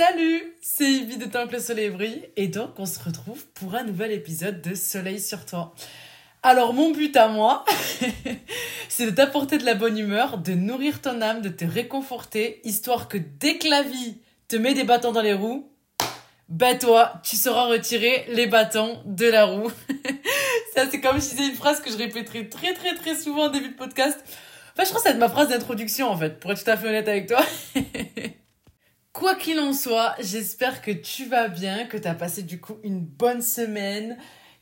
Salut, c'est Ivy de Tant que le soleil et donc on se retrouve pour un nouvel épisode de Soleil sur toi. Alors mon but à moi, c'est de t'apporter de la bonne humeur, de nourrir ton âme, de te réconforter, histoire que dès que la vie te met des bâtons dans les roues, ben toi, tu sauras retirer les bâtons de la roue. Ça c'est comme si c'était une phrase que je répéterai très très très souvent au début de podcast. Enfin je crois que c'est ma phrase d'introduction en fait, pour être tout à fait honnête avec toi. Quoi qu'il en soit, j'espère que tu vas bien, que tu as passé du coup une bonne semaine,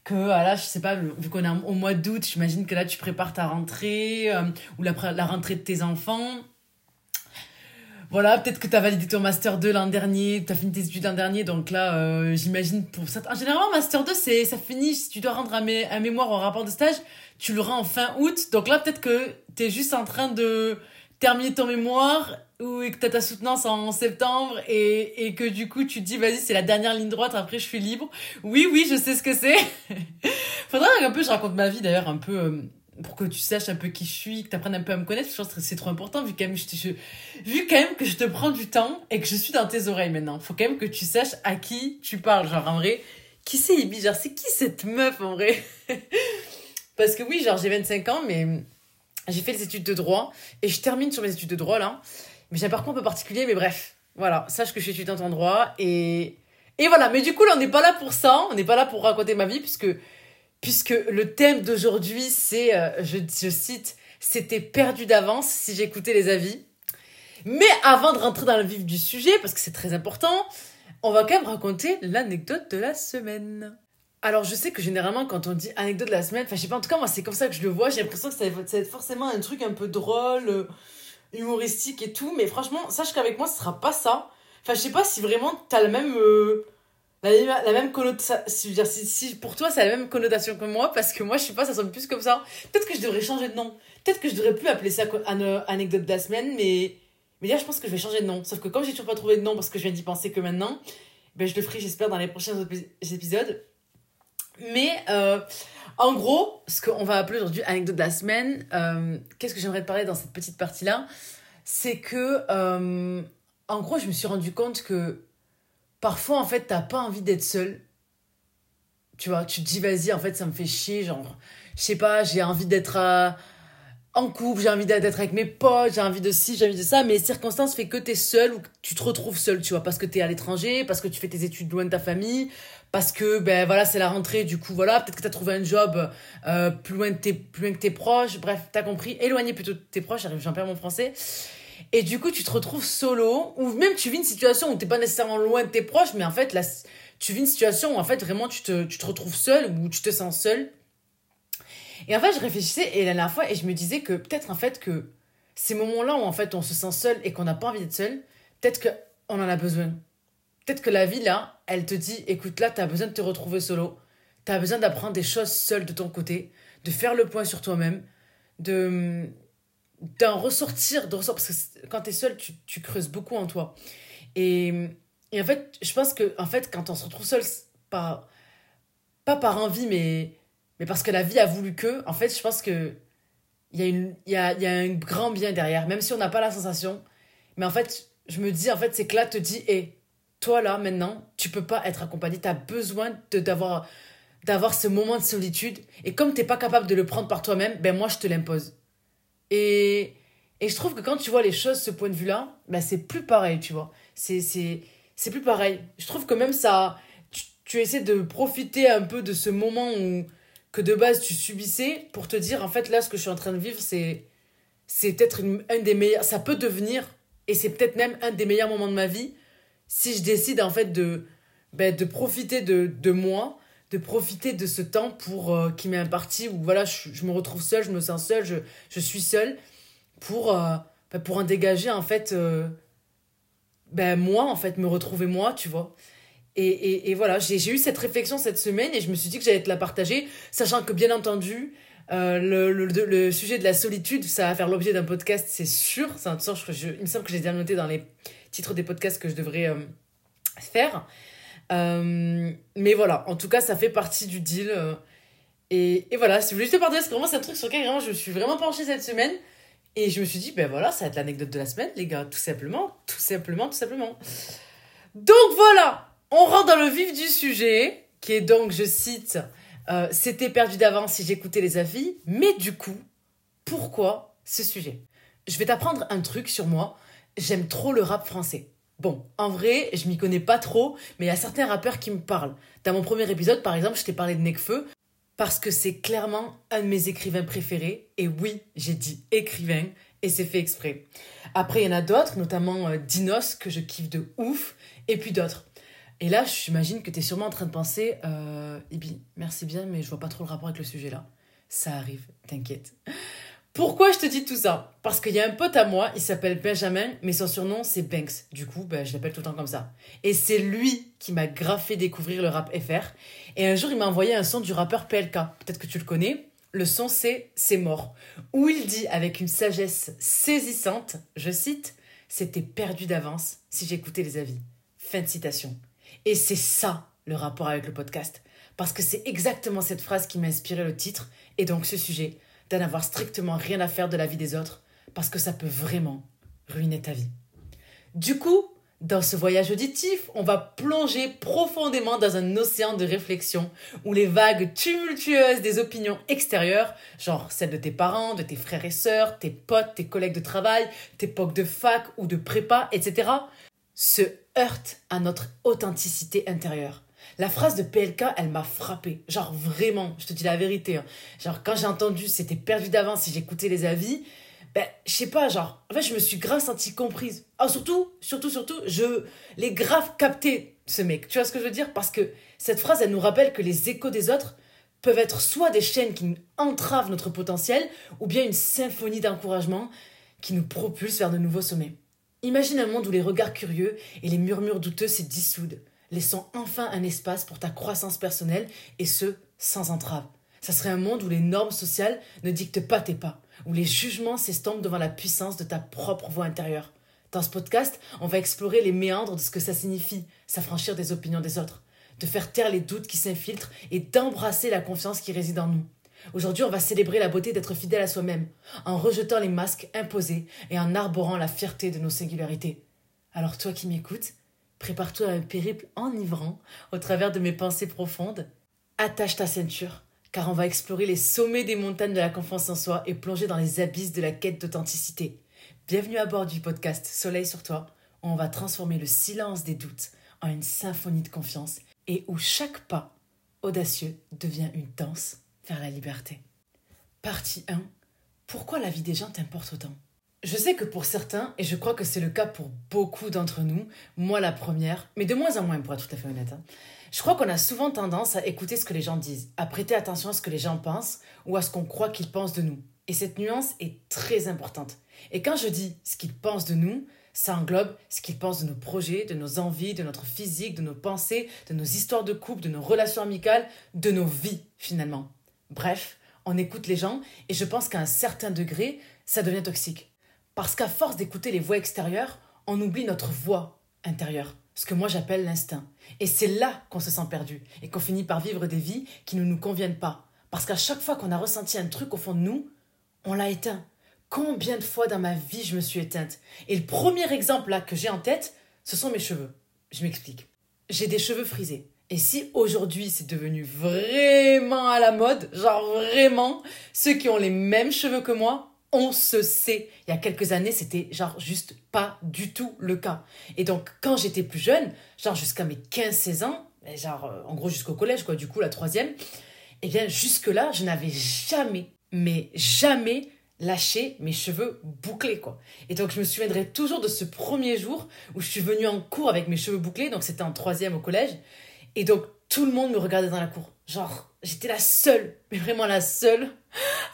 que voilà, je sais pas, vu qu'on est au mois d'août, j'imagine que là tu prépares ta rentrée euh, ou la, rentrée de tes enfants. Voilà, peut-être que tu as validé ton Master 2 l'an dernier, tu as fini tes études l'an dernier, donc là, euh, j'imagine pour ça. En Master 2, c'est, ça finit, si tu dois rendre un, un mémoire en rapport de stage, tu le rends en fin août. Donc là, peut-être que tu es juste en train de terminer ton mémoire ou que t'as ta soutenance en septembre et, et que du coup tu te dis vas-y c'est la dernière ligne droite après je suis libre. Oui oui je sais ce que c'est. Faudrait un peu je raconte ma vie d'ailleurs un peu euh, pour que tu saches un peu qui je suis que t'apprennes un peu à me connaître je pense que c'est trop important vu quand même je, vu quand même que je te prends du temps et que je suis dans tes oreilles maintenant. Faut quand même que tu saches à qui tu parles. Genre en vrai qui c'est Ibi? Genre c'est qui cette meuf en vrai? Parce que oui genre j'ai 25 ans mais j'ai fait les études de droit et je termine sur mes études de droit là mais j'ai un parcours un peu particulier, mais bref. Voilà, sache que je suis étudiante en droit et... Et voilà, mais du coup, là, on n'est pas là pour ça, on n'est pas là pour raconter ma vie, puisque, puisque le thème d'aujourd'hui, c'est, euh, je, je cite, c'était perdu d'avance si j'écoutais les avis. Mais avant de rentrer dans le vif du sujet, parce que c'est très important, on va quand même raconter l'anecdote de la semaine. Alors, je sais que généralement, quand on dit anecdote de la semaine, enfin, je sais pas, en tout cas, moi, c'est comme ça que je le vois, j'ai l'impression que ça va être forcément un truc un peu drôle, euh, humoristique et tout, mais franchement, sache qu'avec moi, ce sera pas ça. Enfin, je sais pas si vraiment t'as le même. Euh, la, la, même connotation. Si, si, si, pour toi, c'est la même connotation que moi, parce que moi, je sais pas, ça sonne plus comme ça. Peut-être que je devrais changer de nom. Peut-être que je devrais plus appeler ça anecdote de la semaine, mais. Mais là, je pense que je vais changer de nom. Sauf que comme j'ai toujours pas trouvé de nom parce que je viens d'y penser que maintenant, ben, je le ferai, j'espère, dans les prochains épisodes. Mais. Euh, en gros, ce qu'on va appeler aujourd'hui anecdote de la semaine, euh, qu'est-ce que j'aimerais te parler dans cette petite partie-là? C'est que, euh, en gros, je me suis rendu compte que parfois, en fait, t'as pas envie d'être seule. Tu vois, tu te dis, vas-y, en fait, ça me fait chier, genre, je sais pas, j'ai envie d'être euh, en couple, j'ai envie d'être avec mes potes, j'ai envie de ci, j'ai envie de ça, mais les circonstances fait que t'es seule ou que tu te retrouves seule, tu vois, parce que t'es à l'étranger, parce que tu fais tes études loin de ta famille, parce que ben voilà c'est la rentrée du coup voilà peut-être que tu as trouvé un job euh, plus loin tes plus loin que tes proches bref t'as compris éloigné plutôt de tes proches j'arrive j'en perds mon français. Et du coup tu te retrouves solo ou même tu vis une situation où t'es pas nécessairement loin de tes proches mais en fait là tu vis une situation où en fait vraiment tu te, tu te retrouves seul ou tu te sens seul. Et en fait je réfléchissais et la dernière fois et je me disais que peut-être en fait que ces moments là où en fait on se sent seul et qu'on n'a pas envie d'être seul peut-être qu'on en a besoin. Peut-être que la vie, là, elle te dit, écoute, là, tu as besoin de te retrouver solo. Tu as besoin d'apprendre des choses seul de ton côté, de faire le point sur toi-même, de d'en ressortir, de ressortir, parce que quand tu es seul, tu, creuses beaucoup en toi. Et, et en fait, je pense que en fait, quand on se retrouve seul, pas, pas par envie, mais, mais parce que la vie a voulu que, en fait, je pense que il y, a y, a, y a un grand bien derrière, même si on n'a pas la sensation. Mais en fait, je me dis, en fait, c'est que là, te dit, hé, toi là maintenant, tu peux pas être accompagné, tu as besoin de d'avoir d'avoir ce moment de solitude et comme t'es pas capable de le prendre par toi-même, ben moi je te l'impose. Et et je trouve que quand tu vois les choses ce point de vue-là, ben c'est plus pareil, tu vois. C'est c'est c'est plus pareil. Je trouve que même ça tu, tu, essaies de profiter un peu de ce moment où que de base tu subissais pour te dire en fait là ce que je suis en train de vivre c'est c'est peut-être un des meilleurs ça peut devenir et c'est peut-être même un des meilleurs moments de ma vie si je décide en fait de, ben, de profiter de, de moi, de profiter de ce temps pour euh, qui m'est imparti, où voilà, je, je, me retrouve seule, je me sens seule, je, je suis seule, pour, euh, ben, pour en dégager en fait, euh, ben, moi, en fait, me retrouver moi, tu vois. Et, et, voilà, j'ai eu cette réflexion cette semaine et je me suis dit que j'allais te la partager, sachant que bien entendu, le, le, le, sujet de la solitude, ça va faire l'objet d'un podcast, c'est sûr. C'est un sort, je, il me semble que j'ai déjà noté dans les titre des podcasts que je devrais euh, faire. Euh, mais voilà, en tout cas, ça fait partie du deal. Euh, et, voilà, si vous voulez juste partager, c'est vraiment un truc sur lequel vraiment, je me suis vraiment penchée cette semaine. Et je me suis dit, ben voilà, ça va être l'anecdote de la semaine, les gars, tout simplement, tout simplement, tout simplement. Donc voilà, on rentre dans le vif du sujet, qui est donc, je cite, c'était perdu d'avance si j'écoutais les avis, mais du coup, pourquoi ce sujet? Je vais t'apprendre un truc sur moi, j'aime trop le rap français. Bon, en vrai, je m'y connais pas trop, mais il y a certains rappeurs qui me parlent. Dans mon premier épisode, par exemple, je t'ai parlé de Necfeu, parce que c'est clairement un de mes écrivains préférés, et oui, j'ai dit écrivain, et c'est fait exprès. Après, il y en a d'autres, notamment euh, Dinos, que je kiffe de ouf, et puis d'autres. Et là, j'imagine que tu sûrement en train de penser, euh, Ibi, merci bien, mais je vois pas trop le rapport avec le sujet là. Ça arrive, t'inquiète. Pourquoi je te dis tout ça? Parce qu'il y a un pote à moi, il s'appelle Benjamin, mais son surnom c'est Banks. Du coup, ben, je l'appelle tout le temps comme ça. Et c'est lui qui m'a grave fait découvrir le rap FR. Et un jour, il m'a envoyé un son du rappeur PLK. Peut-être que tu le connais. Le son c'est C'est mort. Où il dit avec une sagesse saisissante, je cite, C'était perdu d'avance si j'écoutais les avis. Fin de citation. Et c'est ça le rapport avec le podcast. Parce que c'est exactement cette phrase qui m'a inspiré le titre et donc ce sujet, d'en avoir strictement rien à faire de la vie des autres, parce que ça peut vraiment ruiner ta vie. Du coup, dans ce voyage auditif, on va plonger profondément dans un océan de réflexion où les vagues tumultueuses des opinions extérieures, genre celles de tes parents, de tes frères et sœurs, tes potes, tes collègues de travail, tes pocs de fac ou de prépa, etc., se heurtent à notre authenticité intérieure. La phrase de PLK, elle m'a frappé. Genre vraiment, je te dis la vérité. Hein. Genre quand j'ai entendu c'était perdu d'avance si j'écoutais les avis, ben je sais pas, genre en fait je me suis grave sentie comprise. Ah surtout, surtout, surtout, je l'ai grave capté ce mec. Tu vois ce que je veux dire? Parce que cette phrase, elle nous rappelle que les échos des autres peuvent être soit des chaînes qui entravent notre potentiel, ou bien une symphonie d'encouragement qui nous propulse vers de nouveaux sommets. Imagine un monde où les regards curieux et les murmures douteux se dissoudent, laissant enfin un espace pour ta croissance personnelle et ce, sans entrave. Ça serait un monde où les normes sociales ne dictent pas tes pas, où les jugements s'estompent devant la puissance de ta propre voix intérieure. Dans ce podcast, on va explorer les méandres de ce que ça signifie, s'affranchir des opinions des autres, de faire taire les doutes qui s'infiltrent et d'embrasser la confiance qui réside en nous. Aujourd'hui, on va célébrer la beauté d'être fidèle à soi-même, en rejetant les masques imposés et en arborant la fierté de nos singularités. Alors toi qui m'écoutes, prépare-toi à un périple enivrant au travers de mes pensées profondes. Attache ta ceinture, car on va explorer les sommets des montagnes de la confiance en soi et plonger dans les abysses de la quête d'authenticité. Bienvenue à bord du podcast Soleil sur toi, où on va transformer le silence des doutes en une symphonie de confiance et où chaque pas audacieux devient une danse vers la liberté. Partie 1. Pourquoi la vie des gens t'importe autant? Je sais que pour certains, et je crois que c'est le cas pour beaucoup d'entre nous, moi la première, mais de moins en moins pour être tout à fait honnête, hein, je crois qu'on a souvent tendance à écouter ce que les gens disent, à prêter attention à ce que les gens pensent ou à ce qu'on croit qu'ils pensent de nous. Et cette nuance est très importante. Et quand je dis ce qu'ils pensent de nous, ça englobe ce qu'ils pensent de nos projets, de nos envies, de notre physique, de nos pensées, de nos histoires de couple, de nos relations amicales, de nos vies finalement. Bref, on écoute les gens et je pense qu'à un certain degré, ça devient toxique. Parce qu'à force d'écouter les voix extérieures, on oublie notre voix intérieure, ce que moi j'appelle l'instinct. Et c'est là qu'on se sent perdu et qu'on finit par vivre des vies qui ne nous conviennent pas. Parce qu'à chaque fois qu'on a ressenti un truc au fond de nous, on l'a éteint. Combien de fois dans ma vie je me suis éteinte? Et le premier exemple là que j'ai en tête, ce sont mes cheveux. Je m'explique. J'ai des cheveux frisés. Et si aujourd'hui c'est devenu vraiment à la mode, genre vraiment, ceux qui ont les mêmes cheveux que moi, on se sait. Il y a quelques années, c'était genre juste pas du tout le cas. Et donc, quand j'étais plus jeune, genre jusqu'à mes 15-16 ans, genre euh, en gros jusqu'au collège, quoi, du coup, la troisième, eh bien, jusque-là, je n'avais jamais, mais jamais lâché mes cheveux bouclés, quoi. Et donc, je me souviendrai toujours de ce premier jour où je suis venue en cours avec mes cheveux bouclés, donc c'était en troisième au collège. Et donc, tout le monde me regardait dans la cour. Genre, j'étais la seule, mais vraiment la seule,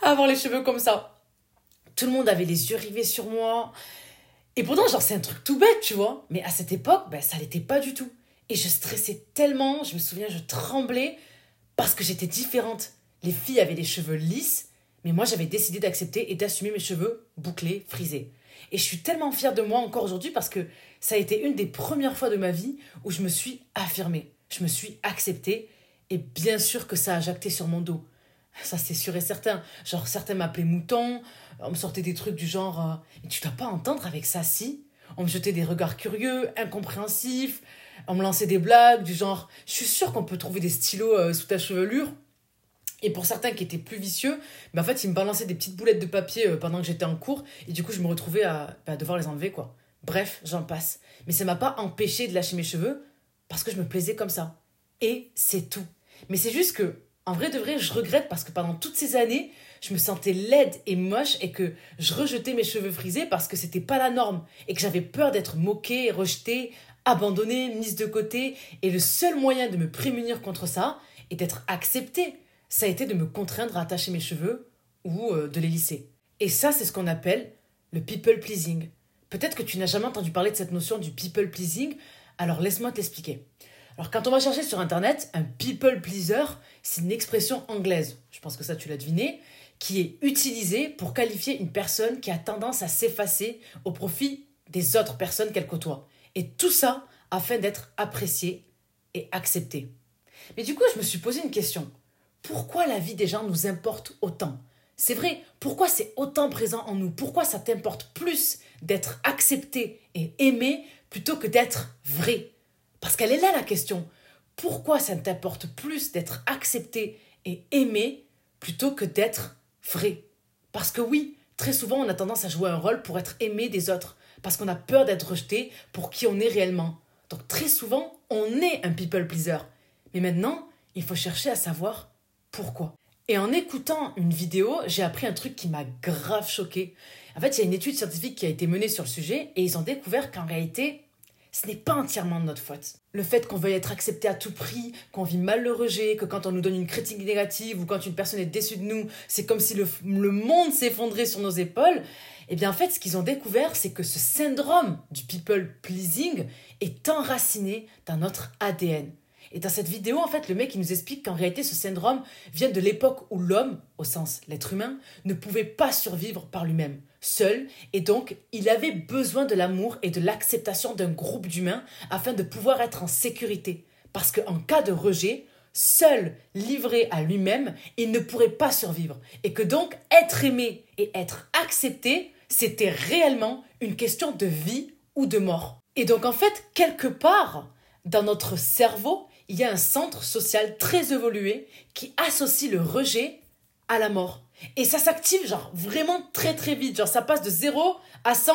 à avoir les cheveux comme ça. Tout le monde avait les yeux rivés sur moi. Et pourtant, genre, c'est un truc tout bête, tu vois. Mais à cette époque, ben, ça l'était pas du tout. Et je stressais tellement, je me souviens, je tremblais parce que j'étais différente. Les filles avaient les cheveux lisses, mais moi, j'avais décidé d'accepter et d'assumer mes cheveux bouclés, frisés. Et je suis tellement fière de moi encore aujourd'hui parce que ça a été une des premières fois de ma vie où je me suis affirmée je me suis acceptée et bien sûr que ça a jacté sur mon dos. Ça, c'est sûr et certain. Genre, certains m'appelaient mouton, on me sortait des trucs du genre euh, Tu dois pas entendre avec ça, si On me jetait des regards curieux, incompréhensifs, on me lançait des blagues du genre je suis sûre qu'on peut trouver des stylos euh, sous ta chevelure. Et pour certains qui étaient plus vicieux, bah en fait, ils me balançaient des petites boulettes de papier euh, pendant que j'étais en cours et du coup, je me retrouvais à bah, devoir les enlever quoi. Bref, j'en passe. Mais ça m'a pas empêché de lâcher mes cheveux parce que je me plaisais comme ça. Et c'est tout. Mais c'est juste que en vrai de vrai, je regrette parce que pendant toutes ces années, je me sentais laide et moche et que je rejetais mes cheveux frisés parce que c'était pas la norme et que j'avais peur d'être moquée, rejetée, abandonnée, mise de côté. Et le seul moyen de me prémunir contre ça et d'être acceptée, ça a été de me contraindre à attacher mes cheveux ou euh, de les lisser. Et ça, c'est ce qu'on appelle le people pleasing. Peut-être que tu n'as jamais entendu parler de cette notion du people pleasing, alors laisse-moi t'expliquer. Alors quand on va chercher sur Internet, un people pleaser, c'est une expression anglaise, je pense que ça tu l'as deviné, qui est utilisée pour qualifier une personne qui a tendance à s'effacer au profit des autres personnes qu'elle côtoie. Et tout ça afin d'être apprécié et accepté. Mais du coup, je me suis posé une question. Pourquoi la vie des gens nous importe autant? C'est vrai, pourquoi c'est autant présent en nous? Pourquoi ça t'importe plus d'être accepté et aimé plutôt que d'être vrai? Parce qu'elle est là la question. Pourquoi ça t'importe plus d'être accepté et aimé plutôt que d'être vrai Parce que oui, très souvent on a tendance à jouer un rôle pour être aimé des autres, parce qu'on a peur d'être rejeté pour qui on est réellement. Donc très souvent, on est un people pleaser. Mais maintenant, il faut chercher à savoir pourquoi. Et en écoutant une vidéo, j'ai appris un truc qui m'a grave choqué. En fait, il y a une étude scientifique qui a été menée sur le sujet et ils ont découvert qu'en réalité, ce n'est pas entièrement de notre faute. Le fait qu'on veuille être accepté à tout prix, qu'on vit mal le rejet, que quand on nous donne une critique négative ou quand une personne est déçue de nous, c'est comme si le, monde s'effondrait sur nos épaules. Eh bien, en fait, ce qu'ils ont découvert, c'est que ce syndrome du people pleasing est enraciné dans notre ADN. Et dans cette vidéo, en fait, le mec il nous explique qu'en réalité, ce syndrome vient de l'époque où l'homme, au sens l'être humain, ne pouvait pas survivre par lui-même seul, et donc il avait besoin de l'amour et de l'acceptation d'un groupe d'humains afin de pouvoir être en sécurité. Parce qu'en cas de rejet, seul, livré à lui-même, il ne pourrait pas survivre. Et que donc être aimé et être accepté, c'était réellement une question de vie ou de mort. Et donc en fait, quelque part, dans notre cerveau, il y a un centre social très évolué qui associe le rejet à la mort. Et ça s'active, genre, vraiment très très vite. Genre, ça passe de 0 à 100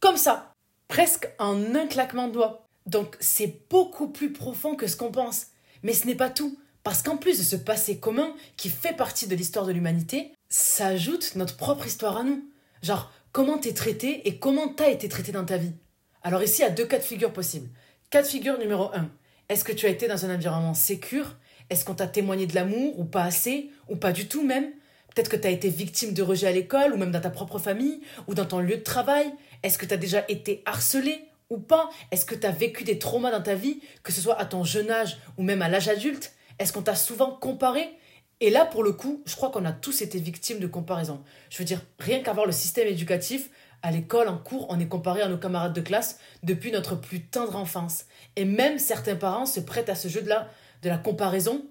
comme ça. Presque en un claquement de doigts. Donc, c'est beaucoup plus profond que ce qu'on pense. Mais ce n'est pas tout. Parce qu'en plus de ce passé commun qui fait partie de l'histoire de l'humanité, ça ajoute notre propre histoire à nous. Genre, comment t'es traité et comment t'as été traité dans ta vie. Alors ici, il y a deux cas de figure possibles. Cas de figure numéro 1. Est-ce que tu as été dans un environnement sécure? Est-ce qu'on t'a témoigné de l'amour ou pas assez? Ou pas du tout même? Peut-être que tu as été victime de rejet à l'école ou même dans ta propre famille ou dans ton lieu de travail. Est-ce que tu as déjà été harcelé ou pas? Est-ce que tu as vécu des traumas dans ta vie, que ce soit à ton jeune âge ou même à l'âge adulte? Est-ce qu'on t'a souvent comparé? Et là, pour le coup, je crois qu'on a tous été victimes de comparaison. Je veux dire, rien qu'avoir le système éducatif, à l'école, en cours, on est comparé à nos camarades de classe depuis notre plus tendre enfance. Et même certains parents se prêtent à ce jeu-là de la comparaison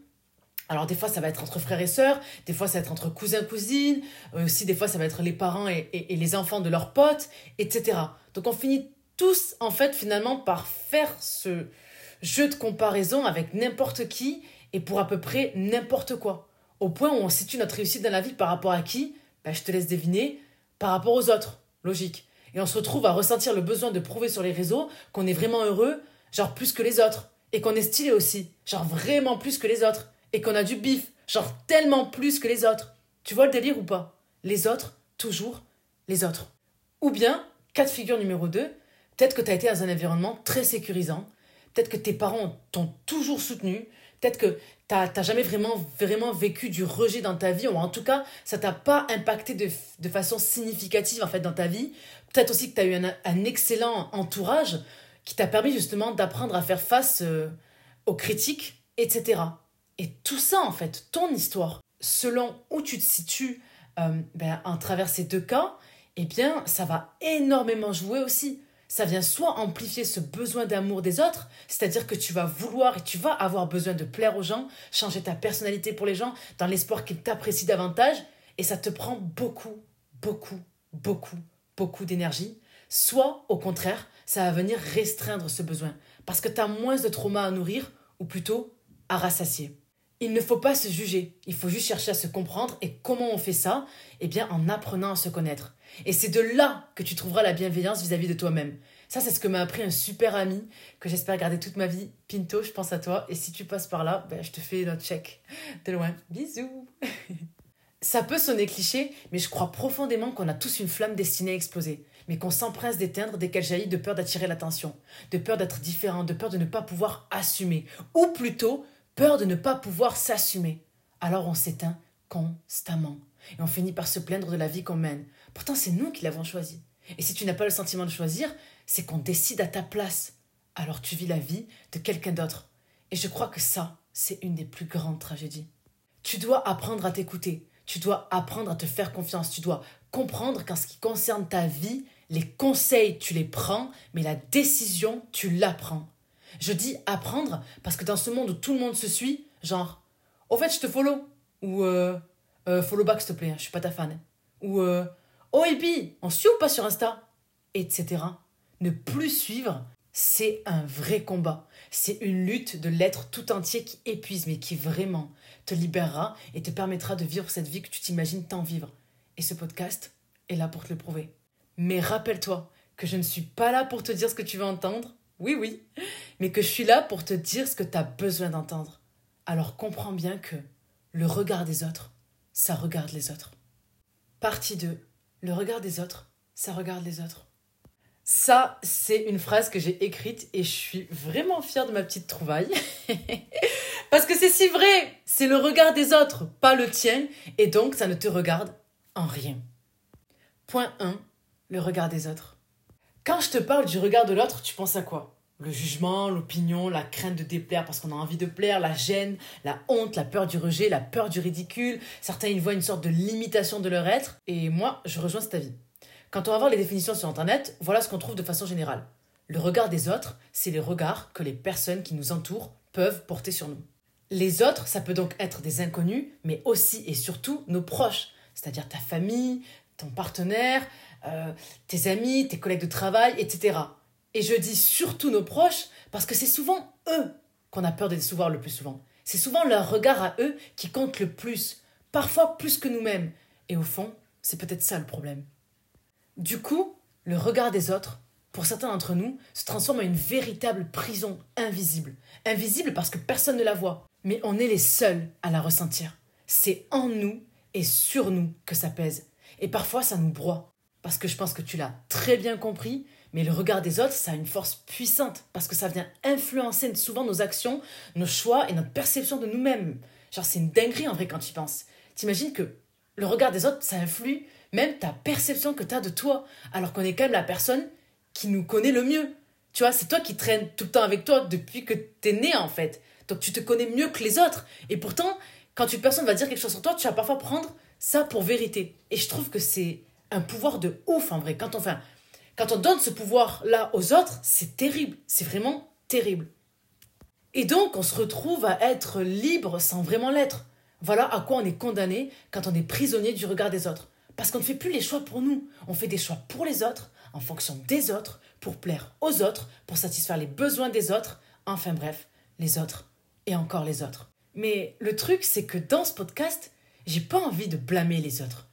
alors des fois ça va être entre frères et sœurs, des fois ça va être entre cousins cousines, euh, aussi des fois ça va être les parents et, les enfants de leurs potes, etc. Donc on finit tous en fait finalement par faire ce jeu de comparaison avec n'importe qui et pour à peu près n'importe quoi. Au point où on situe notre réussite dans la vie par rapport à qui? Ben, Je te laisse deviner, par rapport aux autres, logique. Et on se retrouve à ressentir le besoin de prouver sur les réseaux qu'on est vraiment heureux, genre plus que les autres, et qu'on est stylé aussi, genre vraiment plus que les autres et qu'on a du bif, genre tellement plus que les autres. Tu vois le délire ou pas? Les autres, toujours les autres. Ou bien, cas de figure numéro 2, peut-être que tu as été dans un environnement très sécurisant, peut-être que tes parents t'ont toujours soutenu, peut-être que tu n'as jamais vraiment, vraiment vécu du rejet dans ta vie, ou en tout cas, ça t'a pas impacté de, façon significative en fait dans ta vie. Peut-être aussi que tu as eu un, excellent entourage qui t'a permis justement d'apprendre à faire face euh, aux critiques, etc. Et tout ça, en fait, ton histoire, selon où tu te situes euh, ben, en travers ces deux cas, eh bien, ça va énormément jouer aussi. Ça vient soit amplifier ce besoin d'amour des autres, c'est-à-dire que tu vas vouloir et tu vas avoir besoin de plaire aux gens, changer ta personnalité pour les gens, dans l'espoir qu'ils t'apprécient davantage, et ça te prend beaucoup, beaucoup, beaucoup, beaucoup d'énergie, soit au contraire, ça va venir restreindre ce besoin, parce que tu as moins de trauma à nourrir, ou plutôt à rassasier. Il ne faut pas se juger, il faut juste chercher à se comprendre, et comment on fait ça Eh bien en apprenant à se connaître. Et c'est de là que tu trouveras la bienveillance vis-à-vis de toi-même. Ça, c'est ce que m'a appris un super ami que j'espère garder toute ma vie. Pinto, je pense à toi. Et si tu passes par là, ben, je te fais notre check de loin. Bisous Ça peut sonner cliché, mais je crois profondément qu'on a tous une flamme destinée à exploser, mais qu'on s'empresse d'éteindre dès qu'elle jaillit de peur d'attirer l'attention, de peur d'être différent, de peur de ne pas pouvoir assumer, ou plutôt peur de ne pas pouvoir s'assumer. Alors on s'éteint constamment, et on finit par se plaindre de la vie qu'on mène. Pourtant c'est nous qui l'avons choisie. Et si tu n'as pas le sentiment de choisir, c'est qu'on décide à ta place. Alors tu vis la vie de quelqu'un d'autre. Et je crois que ça, c'est une des plus grandes tragédies. Tu dois apprendre à t'écouter, tu dois apprendre à te faire confiance. Tu dois comprendre qu'en ce qui concerne ta vie, les conseils, tu les prends, mais la décision, tu l'apprends. Je dis apprendre parce que dans ce monde où tout le monde se suit, genre, au fait, je te follow. Ou, euh, euh follow back, s'il te plaît, je suis pas ta fan. Ou, euh, oh, Elpi, on suit ou pas sur Insta Etc. Ne plus suivre, c'est un vrai combat. C'est une lutte de l'être tout entier qui épuise, mais qui vraiment te libérera et te permettra de vivre cette vie que tu t'imagines tant vivre. Et ce podcast est là pour te le prouver. Mais rappelle-toi que je ne suis pas là pour te dire ce que tu veux entendre, oui oui, mais que je suis là pour te dire ce que tu as besoin d'entendre. Alors comprends bien que le regard des autres, ça regarde les autres. Partie 2. Le regard des autres, ça regarde les autres. Ça, c'est une phrase que j'ai écrite et je suis vraiment fière de ma petite trouvaille. Parce que c'est si vrai, c'est le regard des autres, pas le tien, et donc ça ne te regarde en rien. Point 1. Le regard des autres. Quand je te parle du regard de l'autre, tu penses à quoi? Le jugement, l'opinion, la crainte de déplaire parce qu'on a envie de plaire, la gêne, la honte, la peur du rejet, la peur du ridicule. Certains y voient une sorte de limitation de leur être, et moi, je rejoins cet avis. Quand on va voir les définitions sur Internet, voilà ce qu'on trouve de façon générale. Le regard des autres, c'est les regards que les personnes qui nous entourent peuvent porter sur nous. Les autres, ça peut donc être des inconnus, mais aussi et surtout nos proches, c'est-à-dire ta famille, ton partenaire, euh, tes amis, tes collègues de travail, etc. Et je dis surtout nos proches parce que c'est souvent eux qu'on a peur de décevoir le plus souvent. C'est souvent leur regard à eux qui compte le plus, parfois plus que nous-mêmes. Et au fond, c'est peut-être ça le problème. Du coup, le regard des autres, pour certains d'entre nous, se transforme en une véritable prison invisible. Invisible parce que personne ne la voit, mais on est les seuls à la ressentir. C'est en nous et sur nous que ça pèse. Et parfois, ça nous broie. Parce que je pense que tu l'as très bien compris, mais le regard des autres, ça a une force puissante, parce que ça vient influencer souvent nos actions, nos choix et notre perception de nous-mêmes. Genre, c'est une dinguerie en vrai quand tu y penses. T'imagines que le regard des autres, ça influe même ta perception que tu as de toi, alors qu'on est quand même la personne qui nous connaît le mieux. Tu vois, c'est toi qui traînes tout le temps avec toi depuis que tu es né en fait. Donc tu te connais mieux que les autres. Et pourtant, quand une personne va dire quelque chose sur toi, tu vas parfois prendre ça pour vérité. Et je trouve que c'est un pouvoir de ouf en vrai. Quand on, enfin, quand on donne ce pouvoir-là aux autres, c'est terrible. C'est vraiment terrible. Et donc, on se retrouve à être libre sans vraiment l'être. Voilà à quoi on est condamné quand on est prisonnier du regard des autres. Parce qu'on ne fait plus les choix pour nous, on fait des choix pour les autres, en fonction des autres, pour plaire aux autres, pour satisfaire les besoins des autres, enfin bref, les autres et encore les autres. Mais le truc, c'est que dans ce podcast, j'ai pas envie de blâmer les autres.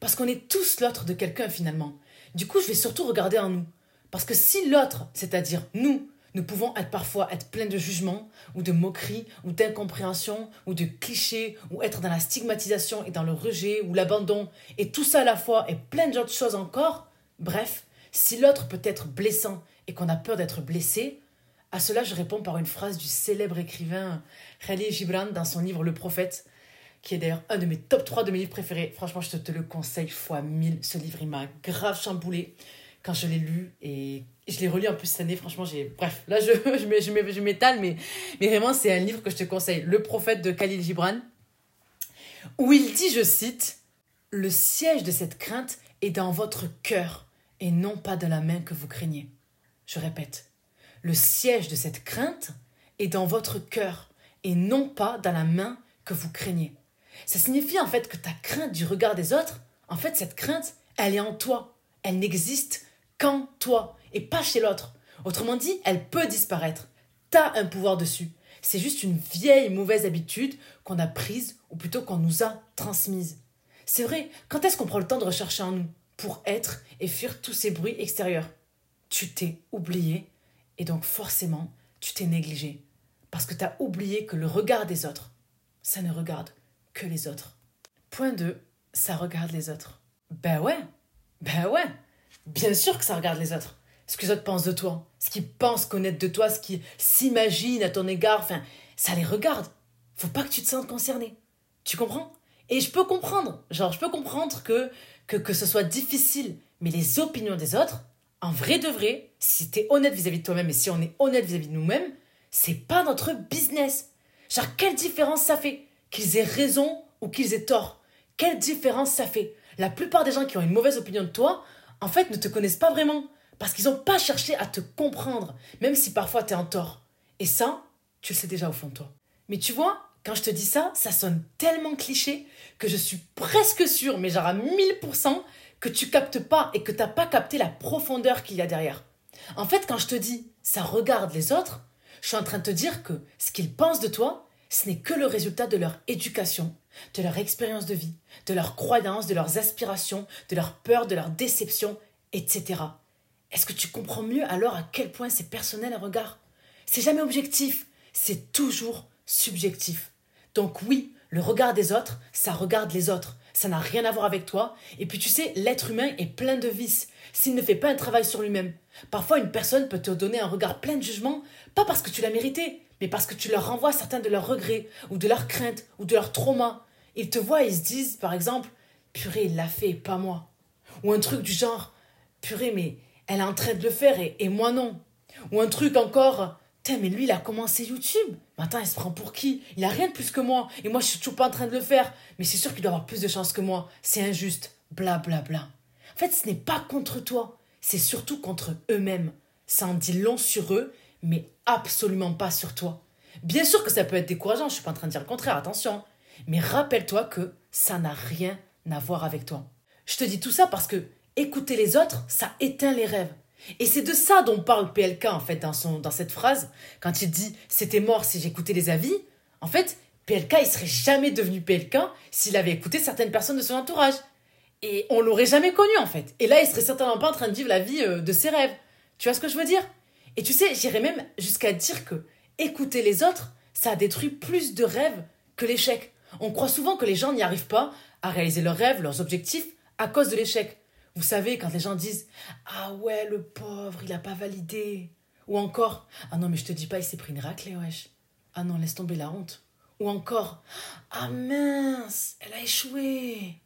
Parce qu'on est tous l'autre de quelqu'un finalement. Du coup, je vais surtout regarder en nous. Parce que si l'autre, c'est-à-dire nous, nous pouvons être parfois être pleins de jugements, ou de moqueries, ou d'incompréhension, ou de clichés, ou être dans la stigmatisation et dans le rejet, ou l'abandon, et tout ça à la fois, et plein d'autres choses encore. Bref, si l'autre peut être blessant et qu'on a peur d'être blessé, à cela je réponds par une phrase du célèbre écrivain Khalil Gibran dans son livre Le Prophète, qui est d'ailleurs un de mes top 3 de mes livres préférés. Franchement, je te, le conseille fois 1000. Ce livre, il m'a grave chamboulé quand je l'ai lu et je l'ai relu en plus cette année. Franchement, j'ai. Bref, là, je, je, m'étale, mais, mais vraiment, c'est un livre que je te conseille. Le prophète de Khalil Gibran, où il dit, je cite, Le siège de cette crainte est dans votre cœur et non pas dans la main que vous craignez. Je répète, le siège de cette crainte est dans votre cœur et non pas dans la main que vous craignez. Ça signifie en fait que ta crainte du regard des autres, en fait, cette crainte, elle est en toi. Elle n'existe qu'en toi et pas chez l'autre. Autrement dit, elle peut disparaître. T'as un pouvoir dessus. C'est juste une vieille mauvaise habitude qu'on a prise ou plutôt qu'on nous a transmise. C'est vrai, quand est-ce qu'on prend le temps de rechercher en nous pour être et fuir tous ces bruits extérieurs? Tu t'es oublié et donc forcément, tu t'es négligé. Parce que tu as oublié que le regard des autres, ça ne regarde les autres. Point 2, ça regarde les autres. Ben ouais, ben ouais, bien sûr que ça regarde les autres. Ce que les autres pensent de toi, ce qu'ils pensent connaître de toi, ce qu'ils s'imaginent à ton égard, enfin, ça les regarde. Faut pas que tu te sentes concerné. Tu comprends? Et je peux comprendre, genre, je peux comprendre que, que, que ce soit difficile, mais les opinions des autres, en vrai de vrai, si t'es honnête vis-à-vis de toi-même et si on est honnête vis-à-vis de nous-mêmes, c'est pas notre business. Genre, quelle différence ça fait? Qu'ils aient raison ou qu'ils aient tort. Quelle différence ça fait? La plupart des gens qui ont une mauvaise opinion de toi, en fait, ne te connaissent pas vraiment. Parce qu'ils n'ont pas cherché à te comprendre, même si parfois tu es en tort. Et ça, tu le sais déjà au fond de toi. Mais tu vois, quand je te dis ça, ça sonne tellement cliché que je suis presque sûre, mais genre à 1000%, que tu captes pas et que t'as pas capté la profondeur qu'il y a derrière. En fait, quand je te dis ça regarde les autres, je suis en train de te dire que ce qu'ils pensent de toi, ce n'est que le résultat de leur éducation, de leur expérience de vie, de leurs croyances, de leurs aspirations, de leurs peurs, de leurs déceptions, etc. Est-ce que tu comprends mieux alors à quel point c'est personnel un regard? C'est jamais objectif, c'est toujours subjectif. Donc oui, le regard des autres, ça regarde les autres. Ça n'a rien à voir avec toi. Et puis tu sais, l'être humain est plein de vices. S'il ne fait pas un travail sur lui-même. Parfois, une personne peut te donner un regard plein de jugement, pas parce que tu l'as mérité, mais parce que tu leur renvoies certains de leurs regrets, ou de leurs craintes, ou de leurs traumas. Ils te voient et ils se disent, par exemple, purée, il l'a fait, pas moi. Ou un truc du genre, purée, mais elle est en train de le faire et, et moi non. Ou un truc encore, mais lui, il a commencé YouTube. Maintenant, il se prend pour qui? Il a rien de plus que moi. Et moi, je suis toujours pas en train de le faire. Mais c'est sûr qu'il doit avoir plus de chance que moi. C'est injuste. Bla, bla, bla. En fait, ce n'est pas contre toi. C'est surtout contre eux-mêmes. Ça en dit long sur eux, mais absolument pas sur toi. Bien sûr que ça peut être décourageant. Je suis pas en train de dire le contraire. Attention. Mais rappelle-toi que ça n'a rien à voir avec toi. Je te dis tout ça parce que écouter les autres, ça éteint les rêves. Et c'est de ça dont parle PLK en fait dans, son, dans cette phrase, quand il dit c'était mort si j'écoutais les avis. En fait, PLK il serait jamais devenu PLK s'il avait écouté certaines personnes de son entourage. Et on l'aurait jamais connu en fait. Et là, il serait certainement pas en train de vivre la vie euh, de ses rêves. Tu vois ce que je veux dire? Et tu sais, j'irais même jusqu'à dire que écouter les autres, ça a détruit plus de rêves que l'échec. On croit souvent que les gens n'y arrivent pas à réaliser leurs rêves, leurs objectifs, à cause de l'échec. Vous savez, quand les gens disent Ah ouais, le pauvre, il a pas validé. Ou encore Ah non, mais je te dis pas, il s'est pris une raclée, wesh. Ah non, laisse tomber la honte. Ou encore Ah mince, elle a échoué.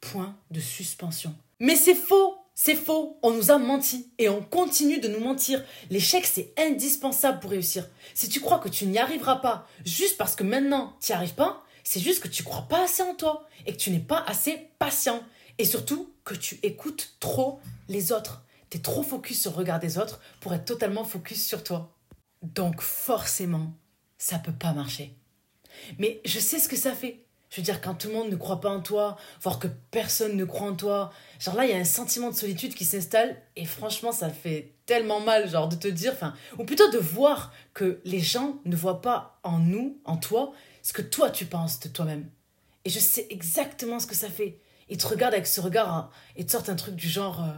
Point de suspension. Mais c'est faux c'est faux, on nous a menti et on continue de nous mentir. L'échec, c'est indispensable pour réussir. Si tu crois que tu n'y arriveras pas juste parce que maintenant tu n'y arrives pas, c'est juste que tu crois pas assez en toi et que tu n'es pas assez patient. Et surtout, que tu écoutes trop les autres. Tu es trop focus sur le regard des autres pour être totalement focus sur toi. Donc forcément, ça peut pas marcher. Mais je sais ce que ça fait. Je veux dire, quand tout le monde ne croit pas en toi, voire que personne ne croit en toi, genre là, il y a un sentiment de solitude qui s'installe, et franchement, ça fait tellement mal, genre de te dire, enfin, ou plutôt de voir que les gens ne voient pas en nous, en toi, ce que toi tu penses de toi-même. Et je sais exactement ce que ça fait ils te regardent avec ce regard hein, et te sortent un truc du genre euh,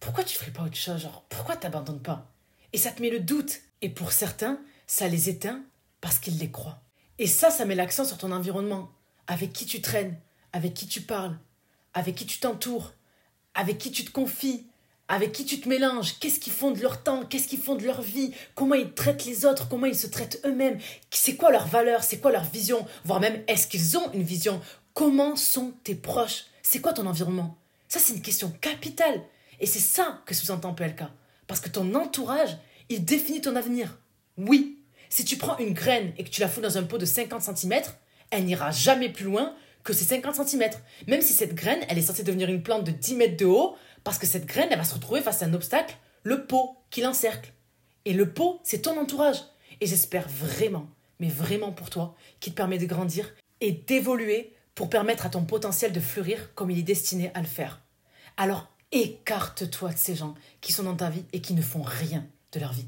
Pourquoi tu ferais pas autre chose Genre, pourquoi t'abandonnes pas? Et ça te met le doute. Et pour certains, ça les éteint parce qu'ils les croient. Et ça, ça met l'accent sur ton environnement. Avec qui tu traînes, avec qui tu parles, avec qui tu t'entoures, avec qui tu te confies, avec qui tu te mélanges, qu'est-ce qu'ils font de leur temps, qu'est-ce qu'ils font de leur vie, comment ils traitent les autres, comment ils se traitent eux-mêmes, c'est quoi leur valeur, c'est quoi leur vision, voire même est-ce qu'ils ont une vision, comment sont tes proches, c'est quoi ton environnement? Ça, c'est une question capitale. Et c'est ça que sous-entend PLK. Parce que ton entourage, il définit ton avenir. Oui, si tu prends une graine et que tu la fous dans un pot de 50 cm, elle n'ira jamais plus loin que ces 50 cm. Même si cette graine, elle est censée devenir une plante de 10 mètres de haut, parce que cette graine, elle va se retrouver face à un obstacle, le pot qui l'encercle. Et le pot, c'est ton entourage. Et j'espère vraiment, mais vraiment pour toi, qu'il te permet de grandir et d'évoluer pour permettre à ton potentiel de fleurir comme il est destiné à le faire. Alors, Écarte-toi de ces gens qui sont dans ta vie et qui ne font rien de leur vie.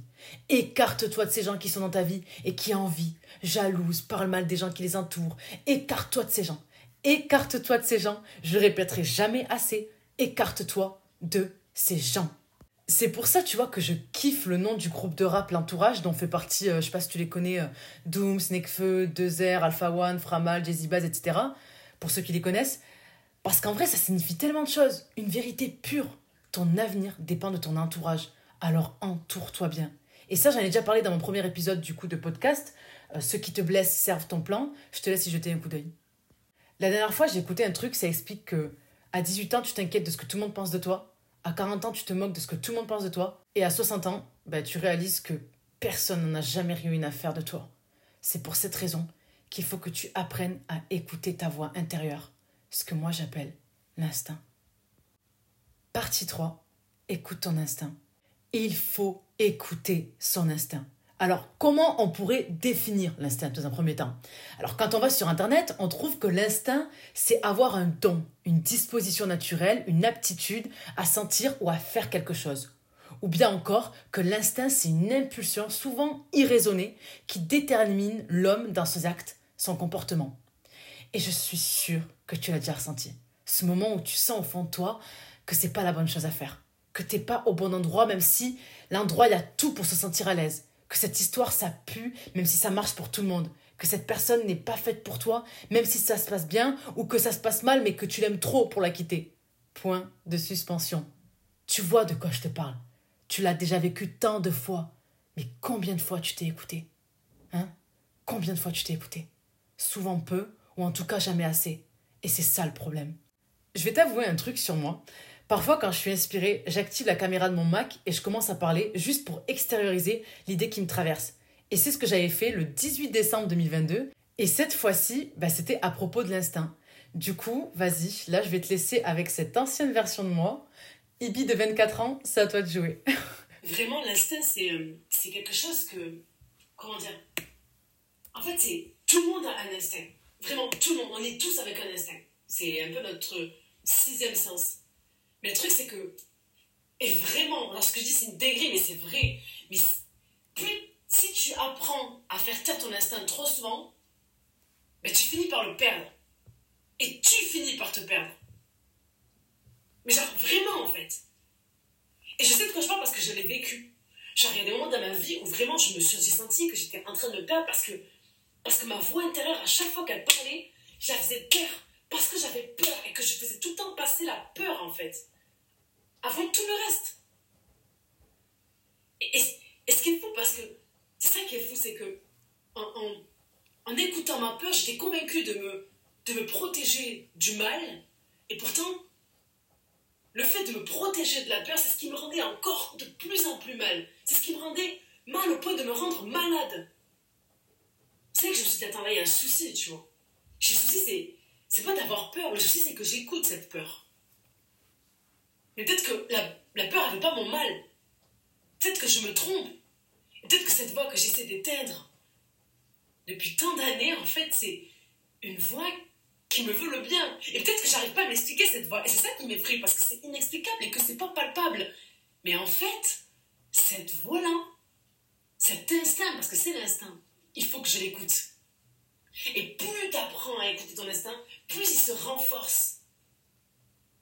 Écarte-toi de ces gens qui sont dans ta vie et qui envient, jalousent, parlent mal des gens qui les entourent. Écarte-toi de ces gens. Écarte-toi de ces gens. Je répéterai jamais assez. Écarte-toi de ces gens. C'est pour ça, tu vois, que je kiffe le nom du groupe de rap L'Entourage, dont fait partie, euh, je sais pas si tu les connais, euh, Doom, Snakefeu, Dezer, Alpha One, Framal, Jazzy Baz, etc. Pour ceux qui les connaissent. Parce qu'en vrai, ça signifie tellement de choses. Une vérité pure. Ton avenir dépend de ton entourage. Alors entoure-toi bien. Et ça, j'en ai déjà parlé dans mon premier épisode du coup de podcast. Euh, ceux qui te blessent servent ton plan. Je te laisse y jeter un coup d'œil. La dernière fois, j'ai écouté un truc, ça explique que à 18 ans, tu t'inquiètes de ce que tout le monde pense de toi. À 40 ans, tu te moques de ce que tout le monde pense de toi. Et à 60 ans, bah, tu réalises que personne n'en a jamais rien une affaire de toi. C'est pour cette raison qu'il faut que tu apprennes à écouter ta voix intérieure, ce que moi j'appelle l'instinct. Partie 3. Écoute ton instinct. Il faut écouter son instinct. Alors, comment on pourrait définir l'instinct dans un premier temps? Alors, quand on va sur Internet, on trouve que l'instinct, c'est avoir un don, une disposition naturelle, une aptitude à sentir ou à faire quelque chose. Ou bien encore que l'instinct, c'est une impulsion souvent irraisonnée qui détermine l'homme dans ses actes, son comportement. Et je suis sûre que tu l'as déjà ressenti. Ce moment où tu sens au fond de toi que c'est pas la bonne chose à faire, que t'es pas au bon endroit, même si l'endroit, il a tout pour se sentir à l'aise que cette histoire, ça pue, même si ça marche pour tout le monde, que cette personne n'est pas faite pour toi, même si ça se passe bien, ou que ça se passe mal, mais que tu l'aimes trop pour la quitter. Point de suspension. Tu vois de quoi je te parle. Tu l'as déjà vécu tant de fois. Mais combien de fois tu t'es écouté? Hein? Combien de fois tu t'es écouté? Souvent peu, ou en tout cas jamais assez. Et c'est ça le problème. Je vais t'avouer un truc sur moi. Parfois, quand je suis inspirée, j'active la caméra de mon Mac et je commence à parler juste pour extérioriser l'idée qui me traverse. Et c'est ce que j'avais fait le 18 décembre 2022. Et cette fois-ci, bah, c'était à propos de l'instinct. Du coup, vas-y, là, je vais te laisser avec cette ancienne version de moi. Ibi de 24 ans, c'est à toi de jouer. Vraiment, l'instinct, euh, c'est quelque chose que. Comment dire? En fait, c'est. Tout le monde a un instinct. Vraiment, tout le monde. On est tous avec un instinct. C'est un peu notre sixième sens. Mais le truc, c'est que. Et vraiment, alors ce que je dis, c'est une dégrée, mais c'est vrai. Mais si tu apprends à faire taire ton instinct trop souvent, mais tu finis par le perdre. Et tu finis par te perdre. Mais genre, vraiment, en fait. Et je sais de quoi je parle parce que je l'ai vécu. Genre, il y a des moments dans ma vie où vraiment je me suis senti que j'étais en train de me perdre parce que, parce que ma voix intérieure, à chaque fois qu'elle parlait, je la faisais parce que j'avais peur et que je faisais tout le temps passer la peur, en fait avant tout le reste. Et, ce qui est fou, parce que c'est ça qui est fou, c'est que en, en, écoutant ma peur, j'étais convaincue de me, de me protéger du mal, et pourtant, le fait de me protéger de la peur, c'est ce qui me rendait encore de plus en plus mal. C'est ce qui me rendait mal au point de me rendre malade. C'est que je me suis dit, attends, là, il y a un souci, tu vois. Le souci, c'est, c'est pas d'avoir peur, le souci, c'est que j'écoute cette peur. Mais peut-être que la, peur, elle veut pas mon mal. Peut-être que je me trompe. Peut-être que cette voix que j'essaie d'éteindre depuis tant d'années, en fait, c'est une voix qui me veut le bien. Et peut-être que j'arrive pas à m'expliquer cette voix. Et c'est ça qui m'effraie, parce que c'est inexplicable et que c'est pas palpable. Mais en fait, cette voix-là, cet instinct, parce que c'est l'instinct, il faut que je l'écoute. Et plus tu apprends à écouter ton instinct, plus il se renforce.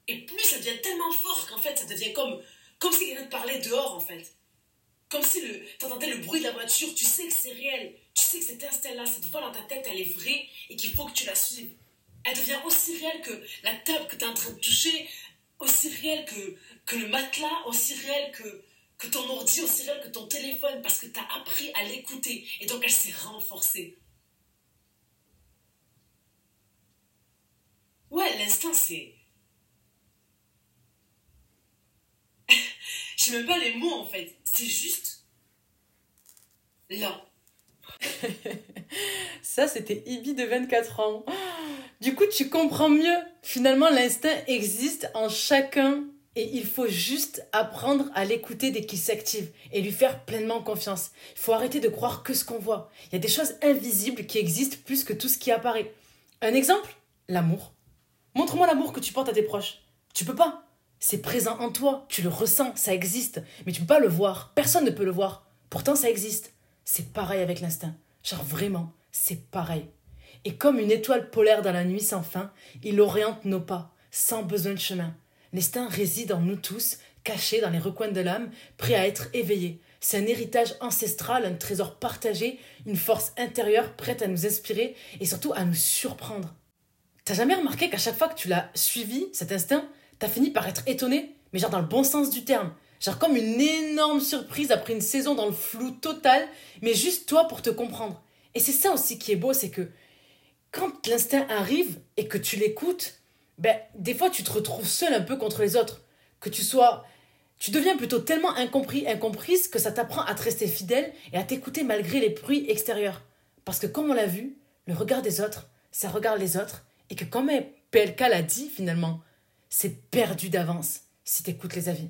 Et plus ça devient tellement fort qu'en fait, ça devient comme, comme si quelqu'un te parlait dehors, en fait. Comme si tu entendais le bruit de la voiture, tu sais que c'est réel, tu sais que cet instinct-là, cette voix dans ta tête, elle est vraie et qu'il faut que tu la suives. Elle devient aussi réelle que la table que tu es en train de toucher, aussi réelle que, que le matelas, aussi réelle que, que ton ordi, aussi réelle que ton téléphone, parce que tu as appris à l'écouter. Et donc, elle s'est renforcée. Ouais, l'instinct, c'est Je même pas les mots en fait. C'est juste là. Ça, c'était Ibi de 24 ans. Du coup, tu comprends mieux. Finalement, l'instinct existe en chacun et il faut juste apprendre à l'écouter dès qu'il s'active et lui faire pleinement confiance. Il faut arrêter de croire que ce qu'on voit. Il y a des choses invisibles qui existent plus que tout ce qui apparaît. Un exemple L'amour. Montre-moi l'amour que tu portes à tes proches. Tu peux pas. C'est présent en toi, tu le ressens, ça existe, mais tu peux pas le voir. Personne ne peut le voir. Pourtant, ça existe. C'est pareil avec l'instinct. Genre vraiment, c'est pareil. Et comme une étoile polaire dans la nuit sans fin, il oriente nos pas, sans besoin de chemin. L'instinct réside en nous tous, caché dans les recoins de l'âme, prêt à être éveillé. C'est un héritage ancestral, un trésor partagé, une force intérieure prête à nous inspirer et surtout à nous surprendre. T'as jamais remarqué qu'à chaque fois que tu l'as suivi, cet instinct, t'as fini par être étonné, mais genre dans le bon sens du terme. Genre comme une énorme surprise après une saison dans le flou total, mais juste toi pour te comprendre. Et c'est ça aussi qui est beau, c'est que quand l'instinct arrive et que tu l'écoutes, ben, des fois tu te retrouves seul un peu contre les autres. Que tu sois. Tu deviens plutôt tellement incompris, incomprise que ça t'apprend à te rester fidèle et à t'écouter malgré les bruits extérieurs. Parce que comme on l'a vu, le regard des autres, ça regarde les autres, et que comme PLK l'a dit finalement, c'est perdu d'avance si t'écoutes les avis.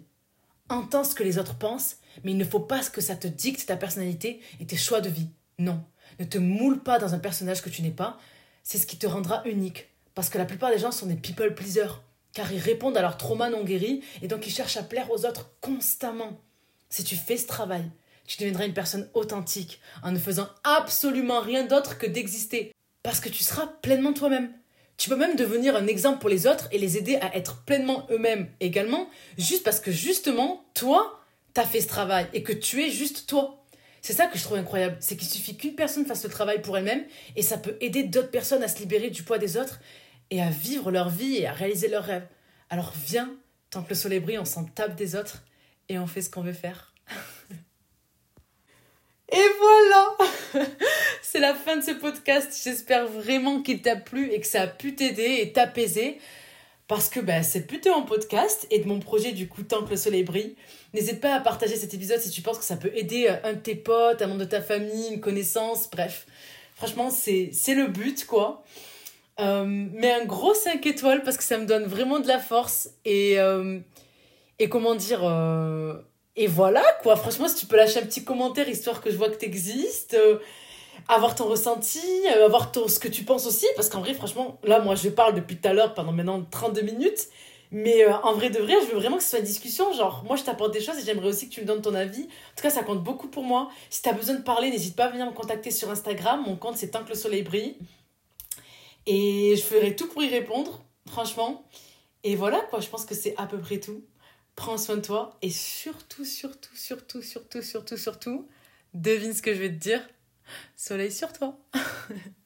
Entends ce que les autres pensent, mais il ne faut pas que ça te dicte ta personnalité et tes choix de vie. Non, ne te moule pas dans un personnage que tu n'es pas, c'est ce qui te rendra unique. Parce que la plupart des gens sont des people pleasers, car ils répondent à leur trauma non guéri et donc ils cherchent à plaire aux autres constamment. Si tu fais ce travail, tu deviendras une personne authentique, en ne faisant absolument rien d'autre que d'exister, parce que tu seras pleinement toi-même. Tu peux même devenir un exemple pour les autres et les aider à être pleinement eux-mêmes également, juste parce que justement, toi, t'as fait ce travail et que tu es juste toi. C'est ça que je trouve incroyable, c'est qu'il suffit qu'une personne fasse le travail pour elle-même et ça peut aider d'autres personnes à se libérer du poids des autres et à vivre leur vie et à réaliser leurs rêves. Alors viens, tant que le soleil brille, on s'en tape des autres et on fait ce qu'on veut faire. et voilà C'est la fin de ce podcast. J'espère vraiment qu'il t'a plu et que ça a pu t'aider et t'apaiser parce que bah, c'est plutôt en podcast et de mon projet du coup Tant que le soleil brille. N'hésite pas à partager cet épisode si tu penses que ça peut aider euh, un de tes potes, un membre de ta famille, une connaissance, bref. Franchement, c'est le but quoi. Euh, mais un gros 5 étoiles parce que ça me donne vraiment de la force et, euh, et comment dire... et voilà quoi, franchement si tu peux lâcher un petit commentaire histoire que je vois que tu existes avoir ton ressenti, euh, avoir ton, ce que tu penses aussi, parce qu'en vrai, franchement, là, moi, je parle depuis tout à l'heure pendant maintenant 32 minutes, mais euh, en vrai de vrai, je veux vraiment que ce soit une discussion. Genre, moi, je t'apporte des choses et j'aimerais aussi que tu me donnes ton avis. En tout cas, ça compte beaucoup pour moi. Si tu as besoin de parler, n'hésite pas à venir me contacter sur Instagram. Mon compte, c'est Tant que le soleil brille. Et je ferai tout pour y répondre, franchement. Et voilà, quoi, je pense que c'est à peu près tout. Prends soin de toi et surtout, surtout, surtout, surtout, surtout, surtout, devine ce que je vais te dire Soleil sur toi